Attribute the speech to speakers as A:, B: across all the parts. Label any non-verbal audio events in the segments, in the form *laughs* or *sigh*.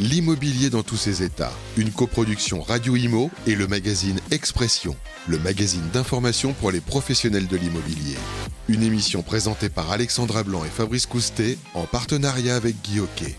A: L'immobilier dans tous ses états. Une coproduction Radio Imo et le magazine Expression, le magazine d'information pour les professionnels de l'immobilier. Une émission présentée par Alexandra Blanc et Fabrice Coustet en partenariat avec Guy Hockey.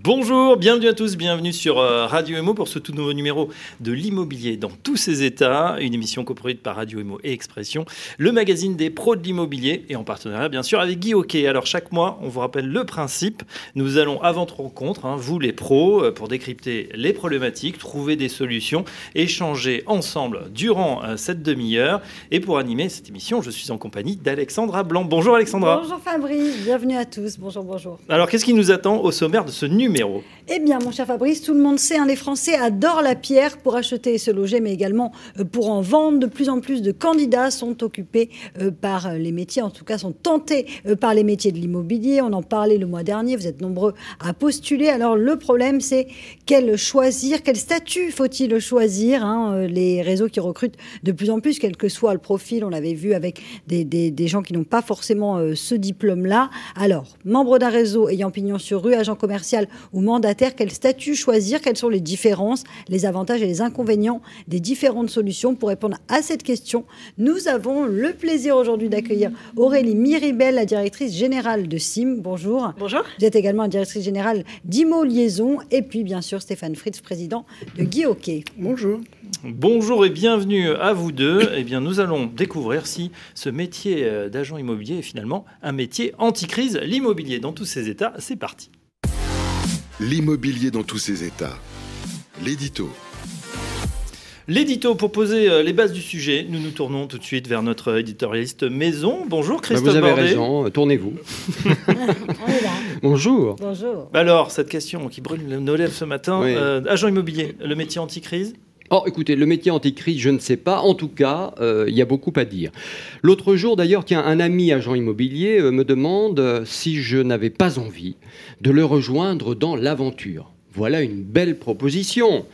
B: Bonjour, bienvenue à tous, bienvenue sur euh, Radio Emo pour ce tout nouveau numéro de l'immobilier dans tous ses états, une émission coproduite par Radio Emo et Expression, le magazine des pros de l'immobilier et en partenariat bien sûr avec Guy Hockey. Alors chaque mois, on vous rappelle le principe, nous allons avant toute rencontre, hein, vous les pros, euh, pour décrypter les problématiques, trouver des solutions, échanger ensemble durant euh, cette demi-heure et pour animer cette émission, je suis en compagnie d'Alexandra Blanc. Bonjour Alexandra.
C: Bonjour Fabrice, bienvenue à tous, bonjour bonjour.
B: Alors qu'est-ce qui nous attend au sommaire de ce numéro numéro
C: eh bien, mon cher Fabrice, tout le monde sait, hein, les Français adorent la pierre pour acheter et se loger, mais également euh, pour en vendre. De plus en plus de candidats sont occupés euh, par euh, les métiers, en tout cas sont tentés par les métiers de l'immobilier. On en parlait le mois dernier, vous êtes nombreux à postuler. Alors le problème, c'est quel choisir, quel statut faut-il choisir hein, Les réseaux qui recrutent de plus en plus, quel que soit le profil, on l'avait vu avec des, gens qui n'ont pas forcément ce diplôme-là. Alors, membre d'un réseau ayant pignon sur rue, agent commercial ou mandataire, quel statut choisir, quelles sont les différences, les avantages et les inconvénients des différentes solutions. Pour répondre à cette question, nous avons le plaisir aujourd'hui d'accueillir Aurélie Miribel, la directrice générale de SIM. Bonjour.
D: Bonjour.
C: Vous êtes également la directrice générale d'IMO Liaison et puis bien sûr Stéphane Fritz, président de Guy Hockey.
E: Bonjour.
B: Bonjour et bienvenue à vous deux. Eh bien, nous allons découvrir si ce métier euh, d'agent immobilier est finalement un métier anti-crise. L'immobilier dans tous ses états, c'est parti.
A: L'immobilier dans tous ses états. L'édito.
B: L'édito, pour poser euh, les bases du sujet, nous nous tournons tout de suite vers notre éditorialiste maison. Bonjour
E: Bah,
B: Christophe
E: vous avez
B: Bordet.
E: raison, euh, tournez-vous. *laughs*
C: On est là.
E: Bonjour.
C: Bonjour.
B: Alors, cette question qui brûle nos lèvres ce matin,
E: Oui.
B: euh, agent immobilier, le métier anti-crise?
E: Oh, écoutez, le métier anticrise, je ne sais pas. En tout cas, euh, il y a beaucoup à dire. L'autre jour, d'ailleurs, tiens, un ami agent immobilier euh, me demande euh, si je n'avais pas envie de le rejoindre dans l'aventure. Voilà une belle proposition.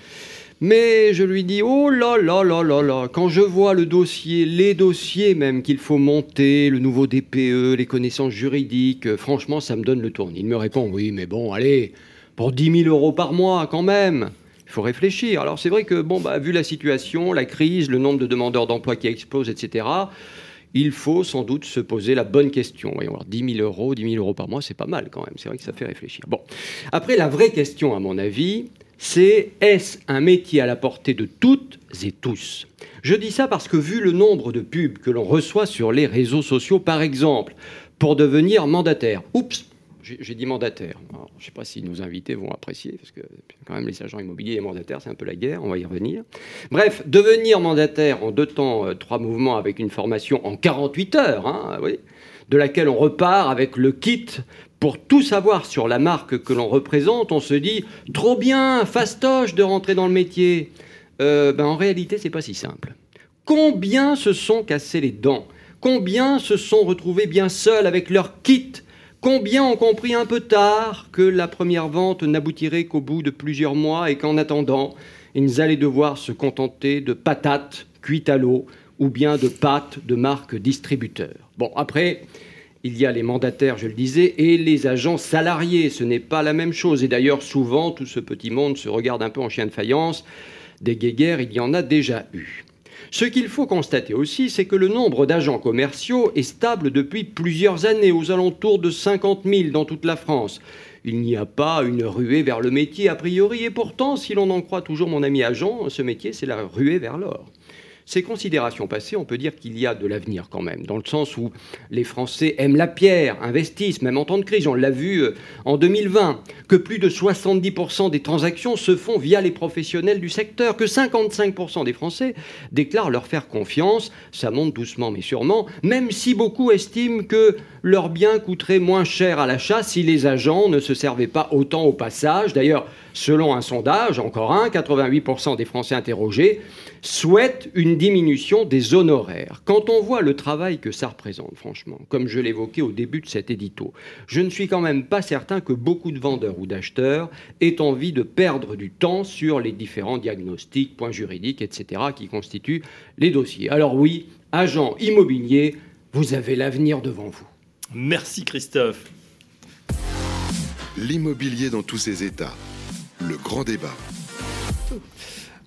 E: Mais je lui dis, oh là là là là là, quand je vois le dossier, les dossiers même qu'il faut monter, le nouveau DPE, les connaissances juridiques, franchement, ça me donne le tournis. Il me répond, oui, mais bon, allez, pour 10 000 euros par mois quand même. Faut réfléchir. Alors c'est vrai que, bon, bah, vu la situation, la crise, le nombre de demandeurs d'emploi qui explose, etc., il faut sans doute se poser la bonne question. Voyons voir, 10 000 euros, 10 000 euros par mois, c'est pas mal quand même. C'est vrai que ça fait réfléchir. Bon. Après, la vraie question, à mon avis, c'est est-ce un métier à la portée de toutes et tous? Je dis ça parce que vu le nombre de pubs que l'on reçoit sur les réseaux sociaux, par exemple, pour devenir mandataire. Oups, j'ai dit mandataire. Je ne sais pas si nos invités vont apprécier, parce que quand même les agents immobiliers et mandataires, c'est un peu la guerre, on va y revenir. Bref, devenir mandataire en deux temps, euh, trois mouvements avec une formation en 48 heures, hein, oui, de laquelle on repart avec le kit pour tout savoir sur la marque que l'on représente, on se dit trop bien, fastoche de rentrer dans le métier. Euh, ben, en réalité, c'est pas si simple. Combien se sont cassés les dents? Combien se sont retrouvés bien seuls avec leur kit? Combien ont compris un peu tard que la première vente n'aboutirait qu'au bout de plusieurs mois et qu'en attendant, ils allaient devoir se contenter de patates cuites à l'eau ou bien de pâtes de marque distributeur Bon, après, il y a les mandataires, je le disais, et les agents salariés. Ce n'est pas la même chose. Et d'ailleurs, souvent, tout ce petit monde se regarde un peu en chien de faïence. Des guéguerres, il y en a déjà eu. Ce qu'il faut constater aussi, c'est que le nombre d'agents commerciaux est stable depuis plusieurs années, aux alentours de 50 000 dans toute la France. Il n'y a pas une ruée vers le métier a priori, et pourtant, si l'on en croit toujours mon ami agent, ce métier, c'est la ruée vers l'or. Ces considérations passées, on peut dire qu'il y a de l'avenir quand même, dans le sens où les Français aiment la pierre, investissent, même en temps de crise. On l'a vu euh, en 2020, que plus de 70% des transactions se font via les professionnels du secteur, que 55% des Français déclarent leur faire confiance. Ça monte doucement mais sûrement, même si beaucoup estiment que leurs biens coûteraient moins cher à l'achat si les agents ne se servaient pas autant au passage. D'ailleurs, selon un sondage, encore un, 88% des Français interrogés souhaitent une diminution des honoraires. Quand on voit le travail que ça représente, franchement, comme je l'évoquais au début de cet édito, je ne suis quand même pas certain que beaucoup de vendeurs ou d'acheteurs aient envie de perdre du temps sur les différents diagnostics, points juridiques, etc., qui constituent les dossiers. Alors oui, agent immobilier, vous avez l'avenir devant vous.
B: Merci Christophe.
A: L'immobilier dans tous ses états. Le grand débat.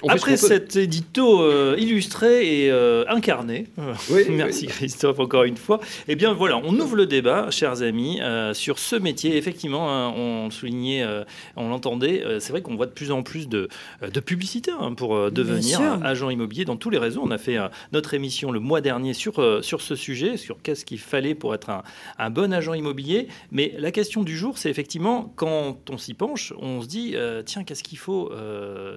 B: Après cet édito euh, illustré et euh, incarné, *laughs* merci Christophe encore une fois, eh bien voilà, on ouvre le débat, chers amis, euh, sur ce métier. Effectivement, hein, on le soulignait, on l'entendait, c'est vrai qu'on voit de plus en plus de, de publicité hein, pour devenir agent immobilier dans tous les réseaux. On a fait notre émission le mois dernier sur, sur ce sujet, sur qu'est-ce qu'il fallait pour être un, un, bon agent immobilier. Mais la question du jour, c'est effectivement, quand on s'y penche, on se dit, tiens, qu'est-ce qu'il faut,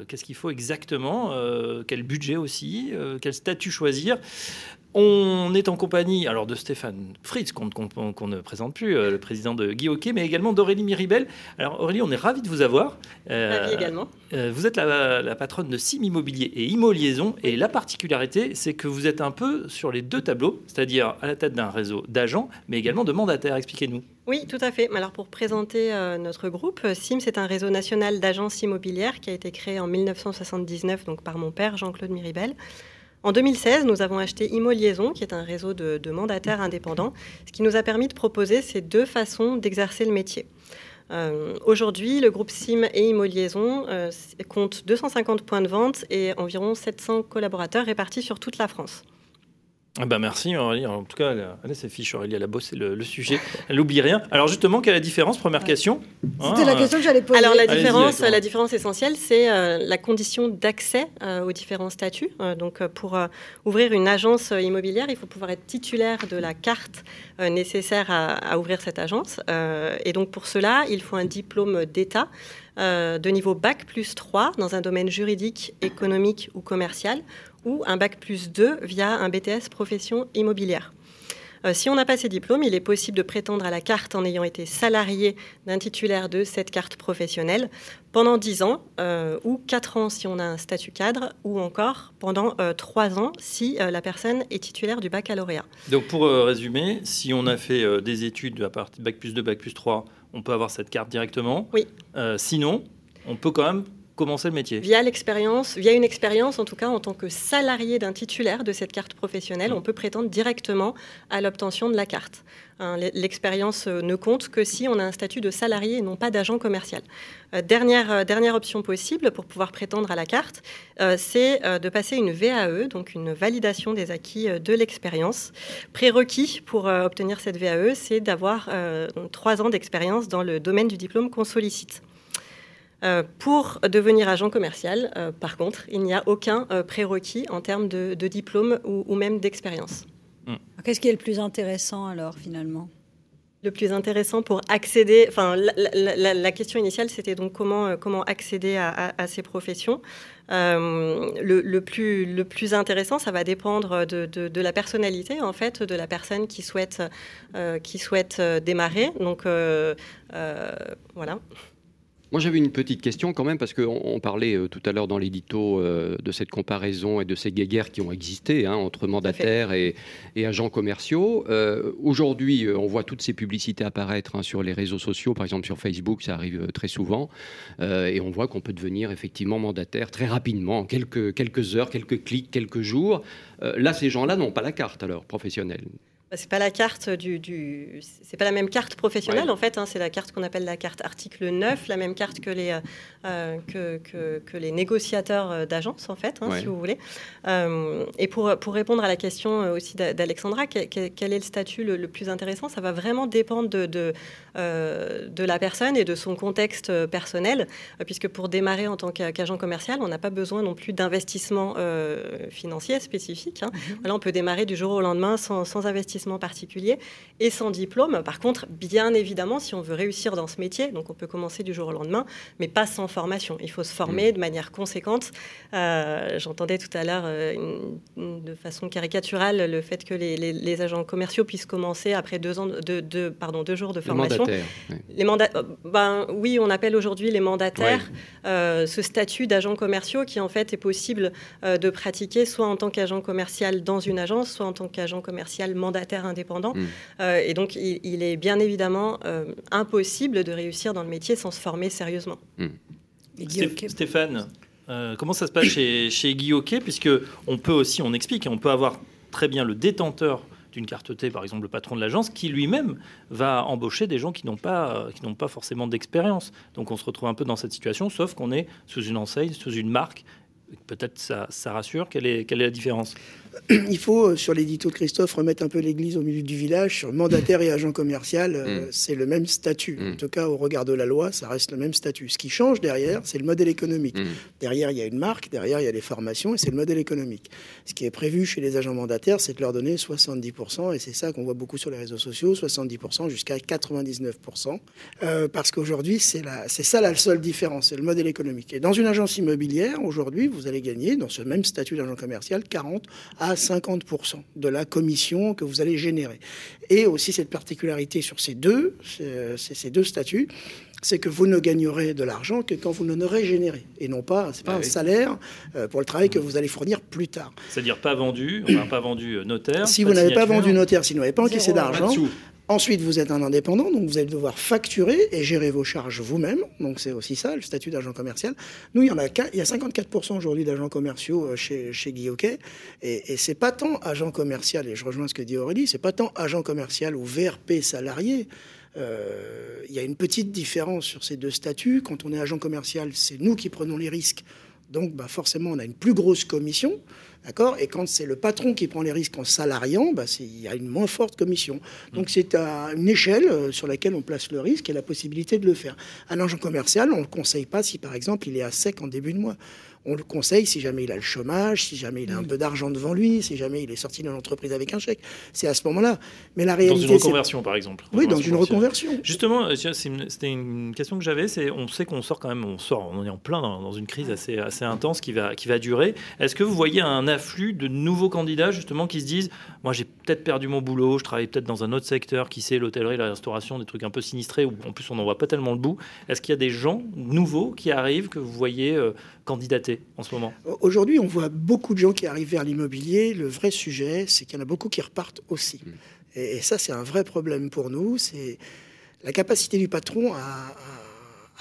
B: qu'est-ce qu'il faut exactement euh, quel budget aussi, euh, quel statut choisir. On est en compagnie alors de Stéphane Fritz, qu'on ne présente plus, euh, le président de Guy Hockey, mais également d'Aurélie Miribel. Alors Aurélie, on est ravi de vous avoir.
D: Euh, également.
B: vous êtes la, patronne de Sim Immobilier et Immo Liaison, et la particularité, c'est que vous êtes un peu sur les deux tableaux, c'est-à-dire à la tête d'un réseau d'agents, mais également de mandataires. Expliquez-nous.
D: Oui, tout à fait. Alors pour présenter notre groupe, SIM, c'est un réseau national d'agences immobilières qui a été créé en 1979 donc par mon père Jean-Claude Miribel. En 2016, nous avons acheté Imo Liaison, qui est un réseau de, mandataires indépendants, ce qui nous a permis de proposer ces deux façons d'exercer le métier. Euh, aujourd'hui, le groupe SIM et Imo Liaison euh, compte 250 points de vente et environ 700 collaborateurs répartis sur toute la France.
B: Ah bah merci Aurélie. En tout cas, elle fiches. Aurélie, elle a bossé le, sujet. Elle n'oublie rien. Alors justement, quelle est la différence? Première question.
C: C'était la ah. question que j'allais poser.
D: Alors la différence, la différence essentielle, c'est euh, la condition d'accès euh, aux différents statuts. Euh, donc pour ouvrir une agence immobilière, il faut pouvoir être titulaire de la carte nécessaire à, à, ouvrir cette agence. et donc pour cela, il faut un diplôme d'État. de niveau bac plus 3 dans un domaine juridique, économique ou commercial, ou un bac plus 2 via un BTS profession immobilière. Euh, si on n'a pas ces diplômes, il est possible de prétendre à la carte en ayant été salarié d'un titulaire de cette carte professionnelle pendant 10 ans, euh, ou 4 ans si on a un statut cadre, ou encore pendant 3 euh, ans si la personne est titulaire du baccalauréat.
B: Donc pour résumer, si on a fait des études à partir bac plus 2, bac plus 3, on peut avoir cette carte directement?
D: Oui.
B: sinon, on peut quand même commencer le métier
D: Via l'expérience, via une expérience en tout cas en tant que salarié d'un titulaire de cette carte professionnelle, on peut prétendre directement à l'obtention de la carte. Hein, l'expérience euh, ne compte que si on a un statut de salarié et non pas d'agent commercial. Euh, dernière, euh, dernière option possible pour pouvoir prétendre à la carte, c'est de passer une VAE, donc une validation des acquis de l'expérience. Prérequis pour obtenir cette VAE, c'est d'avoir trois ans d'expérience dans le domaine du diplôme qu'on sollicite. Euh, pour devenir agent commercial, euh, par contre, il n'y a aucun euh, prérequis en termes de, diplôme ou, même d'expérience.
C: Hmm. Qu'est-ce qui est le plus intéressant alors finalement?
D: Le plus intéressant pour accéder, enfin la, question initiale c'était donc comment, comment accéder à, ces professions. le, plus, le plus intéressant, ça va dépendre de, de, la personnalité en fait de la personne qui souhaite, qui souhaite démarrer. Donc voilà.
E: Moi, j'avais une petite question quand même, parce qu'on parlait euh, tout à l'heure dans l'édito euh, de cette comparaison et de ces guéguerres qui ont existé hein, entre mandataires et, agents commerciaux. Euh, aujourd'hui, on voit toutes ces publicités apparaître hein, sur les réseaux sociaux, par exemple sur Facebook, ça arrive très souvent, et on voit qu'on peut devenir effectivement mandataire très rapidement, en quelques, quelques heures, quelques clics, quelques jours. là, ces gens-là n'ont pas la carte alors professionnelle.
D: Bah, c'est pas la carte du, c'est pas la même carte professionnelle en fait. Hein. c'est la carte qu'on appelle la carte article 9, la même carte que les euh, que, que, les négociateurs euh, d'agence en fait, hein, si vous voulez. Euh, et pour pour répondre à la question aussi d'Alexandra, quel, est le statut le, plus intéressant? Ça va vraiment dépendre de de, de, la personne et de son contexte personnel, puisque pour démarrer en tant qu'agent commercial, on n'a pas besoin non plus d'investissement financier spécifique. Hein. Mm-hmm. on peut démarrer du jour au lendemain sans, sans investissement particulier et sans diplôme. Par contre, bien évidemment, si on veut réussir dans ce métier, donc on peut commencer du jour au lendemain, mais pas sans formation. Il faut se former mmh. de manière conséquente. Euh, j'entendais tout à l'heure euh, de façon caricaturale le fait que les, agents commerciaux puissent commencer après deux, ans de, pardon, deux jours de formation. Les mandataires. Euh, ben, oui, on appelle aujourd'hui les mandataires ce statut d'agent commerciaux qui en fait est possible de pratiquer soit en tant qu'agent commercial dans une agence, soit en tant qu'agent commercial mandataire indépendant. Mm. Euh, et donc, il, est bien évidemment euh, impossible de réussir dans le métier sans se former sérieusement. Mm.
B: Stéphane, euh, comment ça se passe chez, *coughs* chez Guy Hockey? Puisque on peut aussi, on explique, on peut avoir très bien le détenteur d'une carte T, par exemple le patron de l'agence, qui lui-même va embaucher des gens qui n'ont pas, qui n'ont pas forcément d'expérience. Donc on se retrouve un peu dans cette situation, sauf qu'on est sous une enseigne, sous une marque Peut-être ça, ça rassure. Quelle est, quelle est la différence *clears throat*
F: Il faut, sur l'édito de Christophe, remettre un peu l'église au milieu du village. Sur mandataire et agent commercial, euh, mm. c'est le même statut. Mm. En tout cas, au regard de la loi, ça reste le même statut. Ce qui change derrière, c'est le modèle économique. Mm. Derrière, il y a une marque, derrière, il y a des formations, et c'est le modèle économique. Ce qui est prévu chez les agents mandataires, c'est de leur donner 70%, et c'est ça qu'on voit beaucoup sur les réseaux sociaux, 70% jusqu'à 99%. Euh, parce qu'aujourd'hui, c'est ça la seule différence, c'est le modèle économique. Et dans une agence immobilière, aujourd'hui, vous vous allez gagner, dans ce même statut d'agent commercial, 40 à 50% de la commission que vous allez générer. Et aussi cette particularité sur ces deux, ces deux statuts, c'est que vous ne gagnerez de l'argent que quand vous n'en aurez généré. Et non pas, c'est pas ah un salaire euh, pour le travail que vous allez fournir plus tard.
B: C'est-à-dire pas vendu, on n'a pas vendu notaire.
F: Si vous n'avez pas vendu notaire, si vous n'avez pas encaissé d'argent, Ensuite, vous êtes un indépendant, donc vous allez devoir facturer et gérer vos charges vous-même. Donc c'est aussi ça, le statut d'agent commercial. Nous, il y en a, il y a 54% aujourd'hui d'agents commerciaux euh, chez, chez. Et, et c'est pas tant agent commercial, et je rejoins ce que dit Aurélie, c'est pas tant agent commercial ou VRP salarié. Euh, il y a une petite différence sur ces deux statuts. Quand on est agent commercial, c'est nous qui prenons les risques. Donc bah, forcément, on a une plus grosse commission. D'accord? Et quand c'est le patron qui prend les risques en salariant, bah, il y a une moins forte commission. Donc mm. c'est à une échelle euh, sur laquelle on place le risque et la possibilité de le faire. Un agent commercial, on ne le conseille pas si par exemple il est à sec en début de mois on le conseille si jamais il a le chômage, si jamais il a un peu d'argent devant lui, si jamais il est sorti d'une entreprise avec un chèque. C'est à ce moment-là. Mais la réalité.
B: Dans une reconversion, par exemple.
F: Oui, dans une reconversion.
B: Justement, euh, c'était une question que j'avais. C'est, on sait qu'on sort quand même, on sort, on est en plein dans, une crise assez, assez intense qui va, qui va durer. Est-ce que vous voyez un afflux de nouveaux candidats justement qui se disent, moi j'ai peut-être perdu mon boulot, je travaille peut-être dans un autre secteur, qui sait l'hôtellerie, la restauration, des trucs un peu sinistrés où en plus on n'en voit pas tellement le bout. Est-ce qu'il y a des gens nouveaux qui arrivent que vous voyez euh, candidater en ce moment
F: Aujourd'hui, on voit beaucoup de gens qui arrivent vers l'immobilier. Le vrai sujet, c'est qu'il y en a beaucoup qui repartent aussi. Mm. Et, ça, c'est un vrai problème pour nous. C'est la capacité du patron à,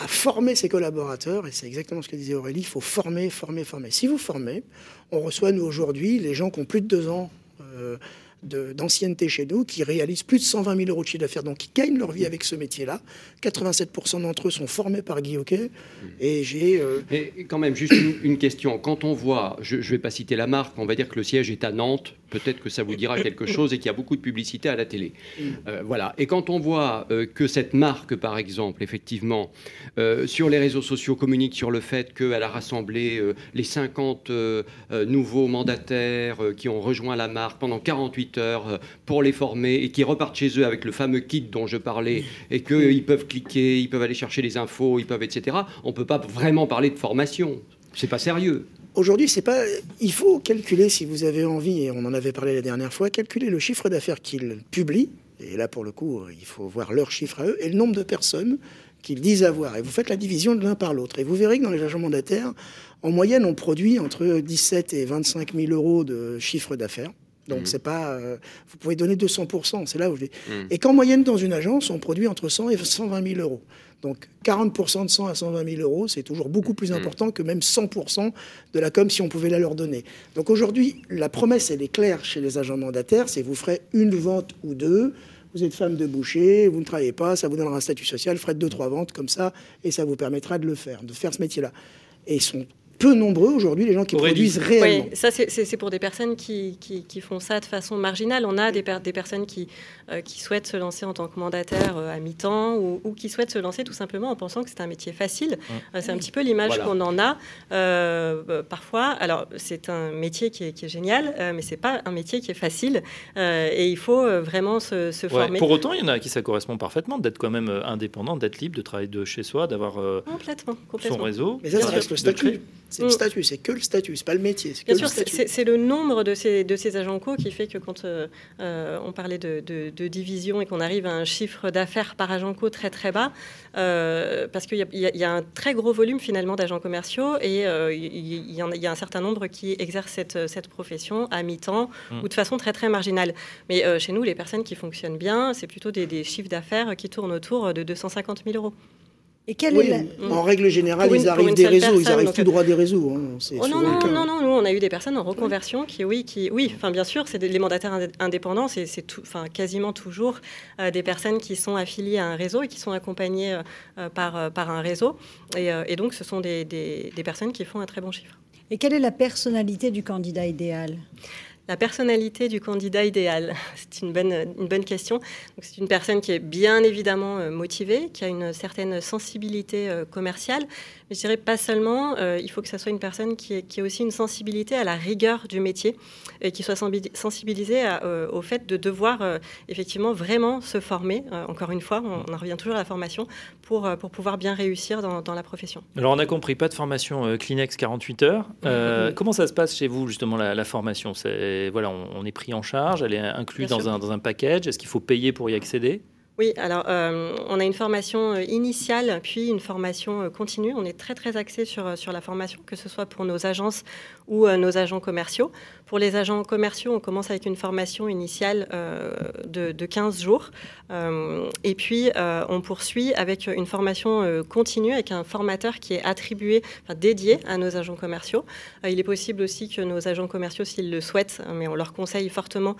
F: former ses collaborateurs. Et c'est exactement ce que disait Aurélie. Il faut former, former, former. Si vous formez, on reçoit, nous, aujourd'hui, les gens qui ont plus de deux ans. Euh, d'ancienneté chez nous qui réalisent plus de 120 000 euros de chiffre d'affaires, donc qui gagnent leur vie avec ce métier-là. 87% d'entre eux sont formés par Guy Hockey. Et j'ai.
E: Euh, quand même, juste une, question. Quand on voit, je ne vais pas citer la marque, on va dire que le siège est à Nantes, peut-être que ça vous dira quelque chose et qu'il y a beaucoup de publicité à la télé. Euh, voilà. Et quand on voit euh, que cette marque, par exemple, effectivement, sur les réseaux sociaux communique sur le fait qu'elle a rassemblé les 50 nouveaux mandataires qui ont rejoint la marque pendant 48 euh, pour les former et qui repartent chez eux avec le fameux kit dont je parlais et qu'ils peuvent cliquer, ils peuvent aller chercher les infos, ils peuvent, etc. On ne peut pas vraiment parler de formation. C'est pas sérieux.
F: Aujourd'hui, c'est pas. Il faut calculer, si vous avez envie, et on en avait parlé la dernière fois, calculer le chiffre d'affaires qu'ils publient. Et là, pour le coup, il faut voir leur chiffre à eux et le nombre de personnes qu'ils disent avoir. Et vous faites la division de l'un par l'autre. Et vous verrez que dans les agents mandataires, en moyenne, on produit entre 17 et 25 000 euros de chiffre d'affaires. Donc, mhm. c'est pas. Euh, vous pouvez donner 200%, c'est là où je dis. Mhm. Et qu'en moyenne, dans une agence, on produit entre 100 et 120 000 euros. Donc, 40% de 100 à 120 000 euros, c'est toujours beaucoup plus mhm. important que même 100% de la com si on pouvait la leur donner. Donc, aujourd'hui, la promesse, elle est claire chez les agents mandataires c'est vous ferez une vente ou deux. Vous êtes femme de boucher, vous ne travaillez pas, ça vous donnera un statut social, ferez deux, trois ventes comme ça, et ça vous permettra de le faire, de faire ce métier-là. Et ils sont peu nombreux aujourd'hui les gens qui produisent réellement.
D: Oui, ça c'est pour des personnes qui, qui, font ça de façon marginale. On a des, des personnes qui, euh, qui souhaitent se lancer en tant que mandataire euh, à mi-temps ou, qui souhaitent se lancer tout simplement en pensant que c'est un métier facile. Euh, c'est un petit peu l'image qu'on en a parfois. Alors c'est un métier qui est, qui est génial, mais c'est pas un métier qui est facile et il faut vraiment se, se former.
B: Pour autant, il y en a qui ça correspond parfaitement d'être quand même indépendant, d'être libre, de travailler de chez soi, d'avoir
D: complètement,
B: son réseau.
F: Mais ça, ça reste le statut. C'est le mm. statut, c'est que le statut, c'est pas le métier.
D: Bien sûr, c'est le nombre de ces, de ces agents co qui fait que quand euh, euh, on parlait de, de, division et qu'on arrive à un chiffre d'affaires par agent co très très bas, euh, parce qu'il y, y, a un très gros volume finalement d'agents commerciaux et il y, y, a un certain nombre qui exercent cette, cette profession à mi-temps mm. ou de façon très très marginale. Mais chez nous, les personnes qui fonctionnent bien, c'est plutôt des, des chiffres d'affaires qui tournent autour de 250 000 euros.
F: Et En règle générale, ils arrivent des réseaux, ils arrivent tout droit des réseaux. Hein,
D: oh non, non, non, non, nous, on a eu des personnes en reconversion qui, oui, qui, oui, enfin, bien sûr, c'est les mandataires indépendants, c'est enfin, quasiment toujours euh, des personnes qui sont affiliées à un réseau et qui sont accompagnées euh, par, euh, par un réseau. Et, et, donc, ce sont des, des, des personnes qui font un très bon chiffre.
C: Et quelle est la personnalité du candidat idéal?
D: La personnalité du candidat idéal, *laughs* c'est une bonne, une bonne question. C'est une personne qui est bien évidemment euh, motivée, qui a une certaine sensibilité euh, commerciale, mais je dirais pas seulement, euh, il faut que ça soit une personne qui ait, aussi une sensibilité à la rigueur du métier et qui soit sensibilisée au fait de devoir effectivement vraiment se former. encore une fois, on, en revient toujours à la formation pour, pour pouvoir bien réussir dans, dans la profession.
B: Alors on a compris, pas de formation Kleenex 48 heures. *laughs* Comment ça se passe chez vous justement la, la formation? C'est voilà, on, est pris en charge, elle est inclue dans un, dans un package. Est-ce qu'il faut payer pour y accéder?
D: Oui, alors euh, on a une formation euh, initiale, puis une formation euh, continue. On est très très axé sur, sur la formation, que ce soit pour nos agences ou nos agents commerciaux. Pour les agents commerciaux, on commence avec une formation initiale de, de, 15 jours. et puis on poursuit avec une formation continue avec un formateur qui est attribué, enfin, dédié à nos agents commerciaux. il est possible aussi que nos agents commerciaux, s'ils le souhaitent, mais on leur conseille fortement,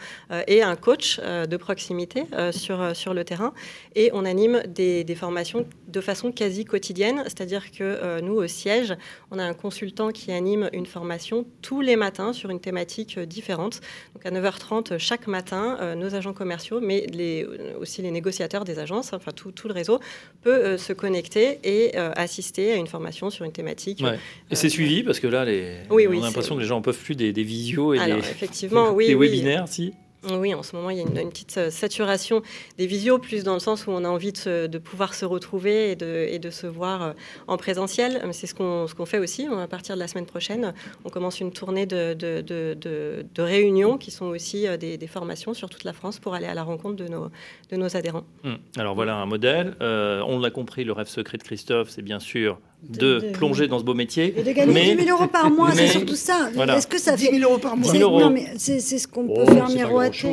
D: aient un coach de proximité sur, sur le terrain et on anime des, formations de façon quasi quotidienne, c'est-à-dire que euh, nous, au siège, on a un consultant qui anime une formation tous les matins sur une thématique euh, différente. Donc à 9h30 chaque matin, euh, nos agents commerciaux, mais les, aussi les négociateurs des agences, enfin tout, tout le réseau, peut se connecter et assister à une formation sur une thématique.
B: Et c'est suivi parce que là, les... on a l'impression que les gens ne peuvent plus des, visios et
D: des, effectivement, *laughs* oui,
B: des webinaires, si
D: oui, en ce moment, il y a une, petite euh, saturation des visios, plus dans le sens où on a envie de, pouvoir se retrouver et de, se voir euh, en présentiel. C'est ce qu'on ce qu'on fait aussi. À partir de la semaine prochaine, on commence une tournée de, réunions qui sont aussi euh, des, formations sur toute la France pour aller à la rencontre de nos, de nos adhérents.
B: Hum. Alors voilà un modèle. on l'a compris, le rêve secret de Christophe, c'est bien sûr de, plonger dans ce beau métier.
C: Et de gagner mais, 10 000 euros par mois, c'est surtout ça. Est-ce que ça fait
F: 10 000 euros par mois
C: Non, mais c'est ce qu'on peut oh, faire miroiter.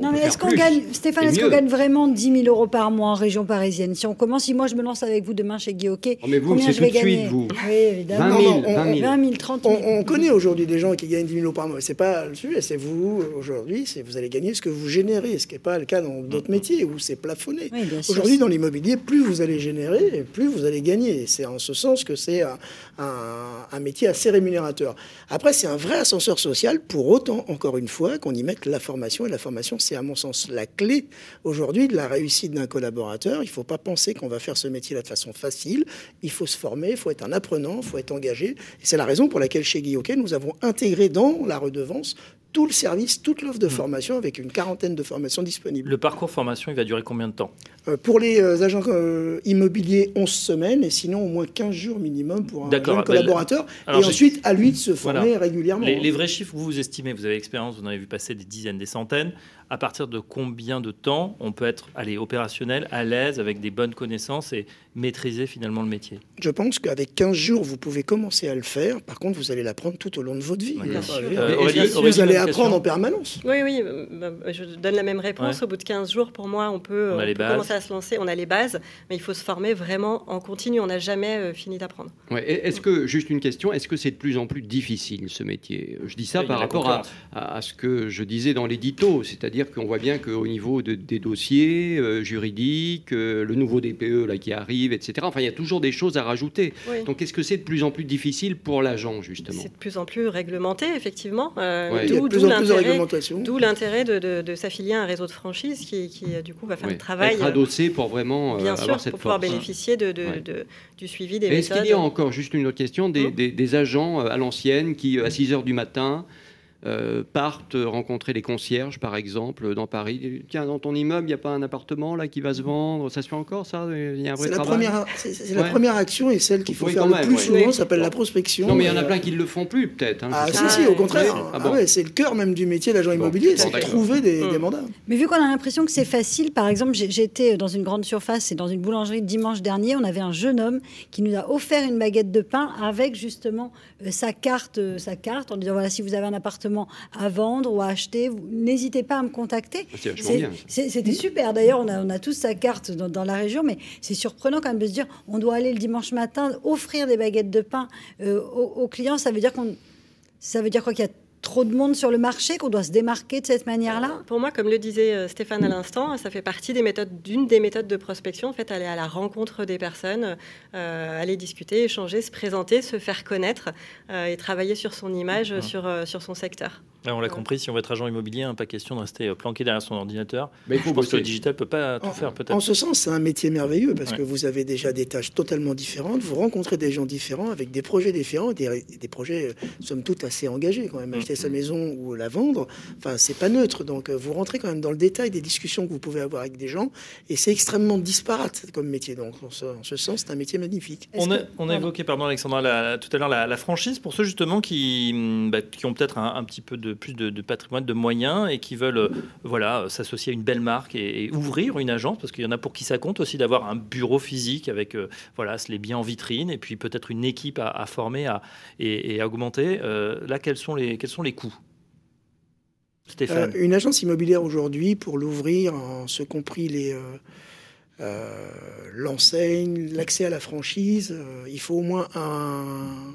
C: Non, mais est-ce qu'on gagne, Stéphane, est-ce qu'on gagne vraiment 10 000 euros par mois en région parisienne? Si on commence, si moi je me lance avec vous demain chez Guy Hockey,
E: oh, mais vous, combien je vais gagner? suite, vous.
C: Oui, évidemment. 20 000, 20 000. 20 000 30 000.
F: On, connaît aujourd'hui des gens qui gagnent 10 000 euros par mois. C'est pas le sujet, c'est vous aujourd'hui, c'est vous allez gagner ce que vous générez, ce qui n'est pas le cas dans d'autres métiers où c'est plafonné. aujourd'hui, dans l'immobilier, plus vous allez générer, plus vous allez gagner. C'est en sens que c'est un, métier assez rémunérateur. Après, c'est un vrai ascenseur social, pour autant, encore une fois, qu'on y mette la formation. Et la formation, c'est à mon sens la clé aujourd'hui de la réussite d'un collaborateur. Il ne faut pas penser qu'on va faire ce métier-là de façon facile. Il faut se former, il faut être un apprenant, il faut être engagé. Et c'est la raison pour laquelle chez Guillaume, nous avons intégré dans la redevance tout le service, toute l'offre de mmh. formation avec une quarantaine de formations disponibles.
B: Le parcours formation, il va durer combien de temps
F: euh, Pour les euh, agents euh, immobiliers, 11 semaines et sinon au moins 15 jours minimum pour un jeune collaborateur. et ensuite, à lui de se *laughs* former régulièrement.
B: Les, les, vrais chiffres, vous vous estimez, vous avez expérience, vous en avez vu passer des dizaines, des centaines à partir de combien de temps on peut être allez, opérationnel, à l'aise, avec des bonnes connaissances et maîtriser finalement le métier?
F: Je pense qu'avec 15 jours, vous pouvez commencer à le faire. Par contre, vous allez l'apprendre tout au long de votre vie. vous allez apprendre en permanence.
D: Oui, oui. Euh, bah, je donne la même réponse. Au bout de 15 jours, pour moi, on peut, commencer à se lancer. On a les bases, mais il faut se former vraiment en continu. On n'a jamais euh, fini d'apprendre.
E: Est-ce que, juste une question, est-ce que c'est de plus en plus difficile ce métier? Je dis ça par rapport à, à, ce que je disais dans l'édito, c'est-à-dire dire qu'on voit bien qu'au niveau des dossiers euh, juridiques, euh, le nouveau DPE là, qui arrive, etc., enfin, il y a toujours des choses à rajouter. Donc, est-ce que c'est de plus en plus difficile pour l'agent, justement?
D: C'est de plus en plus réglementé, effectivement.
F: Euh, d'où
D: l'intérêt de, de, s'affilier à un réseau de franchise qui, du coup, va faire le travail.
E: Être adossé pour vraiment
D: bien
E: avoir
D: sûr, pour pouvoir bénéficier de, du suivi des méthodes.
E: Est-ce qu'il y a encore, juste une autre question, des, hum des agents à l'ancienne qui, à 6 h du matin, euh, partent rencontrer les concierges, par exemple, dans Paris. Tiens, dans ton immeuble, il n'y a pas un appartement là qui va se vendre? Ça se fait encore, ça? Il y a un vrai
F: C'est la, première, c'est, la première action et celle qu'il faut faire le plus souvent, ça s'appelle la prospection.
E: Non, mais il y en a plein qui ne le font plus, peut-être. Hein,
F: ah, si, si, au contraire. Ah, ah c'est le cœur même du métier d'agent immobilier, c'est de trouver des, hum. des, mandats.
C: Mais vu qu'on a l'impression que c'est facile, par exemple, j'étais dans une grande surface et dans une boulangerie dimanche dernier, on avait un jeune homme qui nous a offert une baguette de pain avec justement euh, sa carte, euh, sa carte en disant voilà, si vous avez un appartement, appartements à vendre ou à acheter, n'hésitez pas à me contacter.
E: Ah,
C: c'était super. D'ailleurs, on a, on a tous sa carte dans, la région, mais c'est surprenant quand même de se dire on doit aller le dimanche matin offrir des baguettes de pain euh, aux, clients. Ça veut dire qu'on, ça veut dire quoi qu'il y a trop de monde sur le marché, qu'on doit se démarquer de cette manière-là?
D: Pour moi, comme le disait euh, Stéphane à l'instant, ça fait partie des méthodes, d'une des méthodes de prospection, en fait, aller à la rencontre des personnes, euh, aller discuter, échanger, se présenter, se faire connaître euh, et travailler sur son image, sur, sur son secteur
B: on l'a compris, si on veut être agent immobilier, hein, pas question de rester euh, planqué derrière son ordinateur. Mais il faut Je pense que le digital peut pas tout faire, peut-être.
F: En ce sens, c'est un métier merveilleux parce que vous avez déjà des tâches totalement différentes, vous rencontrez des gens différents avec des projets différents, des, des projets, euh, somme toute, assez engagés quand même. Acheter sa maison ou la vendre, enfin, c'est pas neutre. Donc, euh, vous rentrez quand même dans le détail des discussions que vous pouvez avoir avec des gens et c'est extrêmement disparate comme métier. Donc, en ce, sens, c'est un métier magnifique.
B: On a, on a évoqué, pardon, Alexandra, tout à l'heure la, franchise pour ceux justement qui, bah, qui ont peut-être un, un petit peu de plus de, patrimoine, de moyens et qui veulent euh, voilà, s'associer à une belle marque et, ouvrir une agence, parce qu'il y en a pour qui ça compte aussi d'avoir un bureau physique avec euh, voilà, les biens en vitrine et puis peut-être une équipe à, former et, à augmenter. Euh, là, quels sont les, quels sont les coûts?
F: Stéphane. une agence immobilière aujourd'hui, pour l'ouvrir, en ce compris les, l'enseigne, l'accès à la franchise, il faut au moins un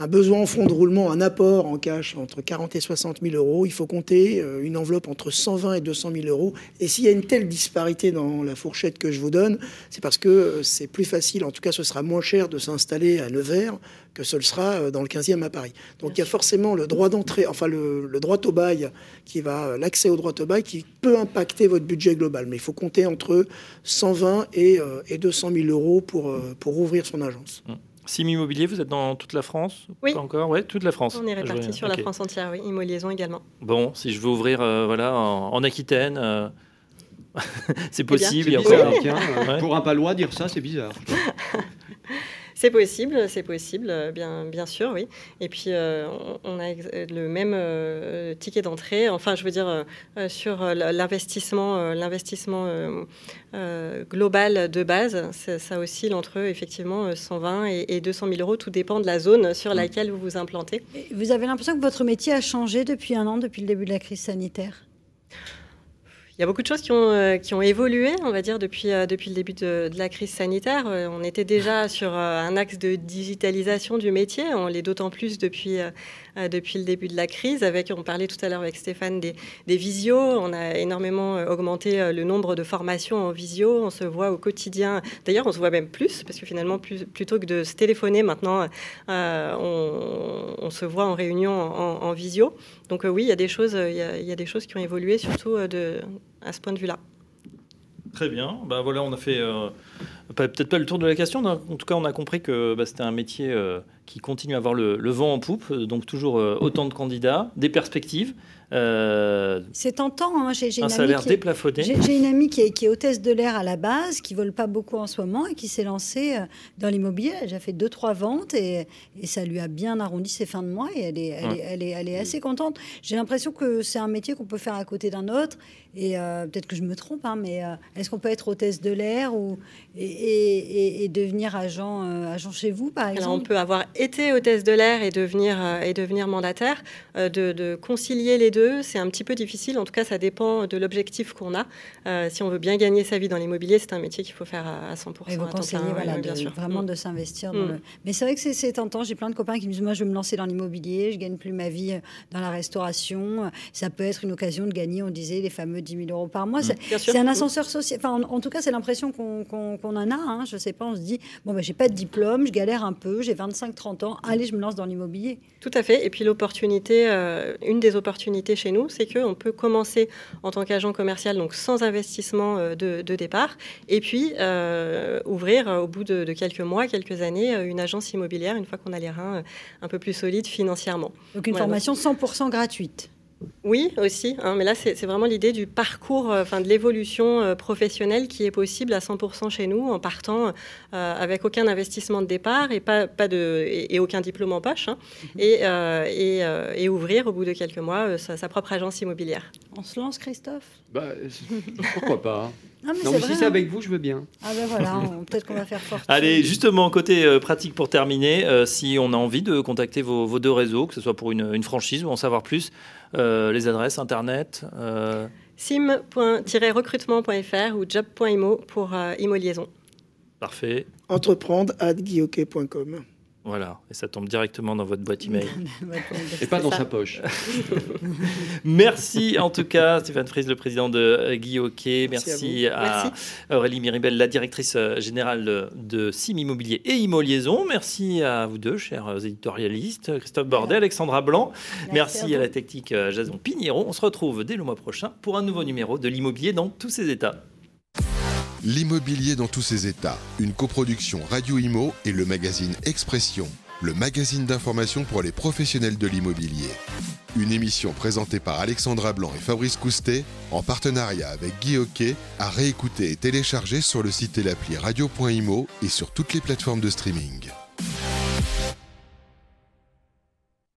F: un besoin en fonds de roulement, un apport en cash entre 40 et 60 000 euros, il faut compter euh, une enveloppe entre 120 et 200 000 euros. Et s'il y a une telle disparité dans la fourchette que je vous donne, c'est parce que euh, c'est plus facile, en tout cas ce sera moins cher de s'installer à Nevers que ce le sera euh, dans le 15e à Paris. Donc il y a forcément le droit d'entrée, enfin le, droit au bail qui va, l'accès au droit au bail qui peut impacter votre budget global. Mais il faut compter entre 120 et, et 200 000 euros pour, pour ouvrir son agence.
B: Mmh. Sim Immobilier, vous êtes dans toute la France
D: Oui.
B: encore Oui, toute la France.
D: On est répartis sur la France entière, oui. Immo Liaison également.
B: Bon, si je veux ouvrir euh, voilà, en, Aquitaine, euh, *laughs* c'est eh possible.
E: Pour un palois, dire ça, c'est bizarre.
D: C'est possible, c'est possible, bien, bien sûr, oui. Et puis, euh, on a le même euh, ticket d'entrée, enfin, je veux dire, euh, sur l'investissement, l'investissement global de base, ça, oscille entre, effectivement, 120 et, et 200 000 euros. Tout dépend de la zone sur mmh. laquelle vous vous implantez.
C: Vous avez l'impression que votre métier a changé depuis un an, depuis le début de la crise sanitaire?
D: Il y a beaucoup de choses qui ont, euh, évolué, on va dire, depuis, euh, le début de, la crise sanitaire. Euh, on était déjà sur un axe de digitalisation du métier, on l'est d'autant plus depuis, depuis le début de la crise. Avec, on parlait tout à l'heure avec Stéphane des, des visios. On a énormément augmenté le nombre de formations en visio. On se voit au quotidien. D'ailleurs, on se voit même plus, parce que finalement, plutôt que de se téléphoner maintenant, on, se voit en réunion en, visio. Donc oui, il y, a des choses, y a, des choses qui ont évolué, surtout à ce point de vue-là.
B: Très bien. Bah voilà, on a fait euh, peut-être pas le tour de la question. En tout cas, on a compris que bah, c'était un métier euh, qui continue à avoir le, vent en poupe, donc toujours euh, autant de candidats, des perspectives.
C: Euh, c'est tentant. Hein. J'ai,
B: un salaire déplafonné.
C: J'ai, une amie qui est, qui est hôtesse de l'air à la base, qui vole pas beaucoup en ce moment et qui s'est lancée euh, dans l'immobilier. Elle a déjà fait deux, trois ventes et, et, ça lui a bien arrondi ses fins de mois et elle est, elle, est, elle est, elle est, assez contente. J'ai l'impression que c'est un métier qu'on peut faire à côté d'un autre et euh, peut-être que je me trompe, hein, mais est-ce qu'on peut être hôtesse de l'air ou, et, et, devenir agent, agent chez vous, par exemple
D: On peut avoir été hôtesse de l'air et devenir, et devenir mandataire, de, de concilier les deux c'est un petit peu difficile. En tout cas, ça dépend de l'objectif qu'on a. Euh, si on veut bien gagner sa vie dans l'immobilier, c'est un métier qu'il faut faire à, 100%.
C: Et vous conseillez bien sûr. vraiment mm. de s'investir. Mm. Mais c'est vrai que c'est tentant. J'ai plein de copains qui me disent Moi, je veux me lancer dans l'immobilier, je gagne plus ma vie euh, dans la restauration. Ça peut être une occasion de gagner, on disait, les fameux 10 000 euros par mois. Mm. C'est un ascenseur social. Enfin, en, tout cas, c'est l'impression qu'on en a. Hein. Je sais pas, on se dit Bon, ben, j'ai pas de diplôme, je galère un peu, j'ai 25-30 ans, allez, je me lance dans l'immobilier.
D: Tout à fait. Et puis l'opportunité, euh, une des opportunités chez nous, c'est qu'on peut commencer en tant qu'agent commercial, donc sans investissement euh, de, départ, et puis euh, ouvrir euh, au bout de, quelques mois, quelques années, une agence immobilière une fois qu'on a les reins un peu plus solides financièrement.
C: Donc une formation 100% gratuite.
D: Oui, aussi. Hein, mais là, c'est vraiment l'idée du parcours, euh, enfin de l'évolution euh, professionnelle qui est possible à 100% chez nous, en partant euh, avec aucun investissement de départ et pas, pas de et, aucun diplôme en poche, hein, mhm. et, et, ouvrir au bout de quelques mois sa, propre agence immobilière.
C: On se lance, Christophe?
E: Bah, *laughs* Pourquoi pas Non, mais si c'est hein. avec vous, je veux bien.
C: Ah ben voilà, *laughs* peut-être qu'on va faire fort.
B: Allez, justement, côté euh, pratique pour terminer, euh, si on a envie de contacter vos, deux réseaux, que ce soit pour une, franchise ou en savoir plus, euh, les adresses internet
D: sim.recrutement.fr ou job.imo pour imo liaison.
B: Parfait.
F: Entreprendre at guioquet.com.
B: Voilà, et ça tombe directement dans votre boîte email. *laughs*
E: et pas dans sa poche. *laughs*
B: Merci en tout cas, Stéphane Fries, le président de euh, Guy Hockey. Merci, à, Aurélie Miribel, la directrice euh, générale de Sim Immobilier et Imo Liaison. Merci à vous deux, chers éditorialistes, Christophe Bordet, Alexandra Blanc. Merci, à, la technique euh, Jason Pigneron. On se retrouve dès le mois prochain pour un nouveau numéro de l'immobilier dans tous ses états.
A: L'immobilier dans tous ses états, une coproduction Radio Imo et le magazine Expression, le magazine d'information pour les professionnels de l'immobilier. Une émission présentée par Alexandra Blanc et Fabrice Coustet, en partenariat avec Guy Hockey, à réécouter et télécharger sur le site et l'appli radio.imo et sur toutes les plateformes de streaming.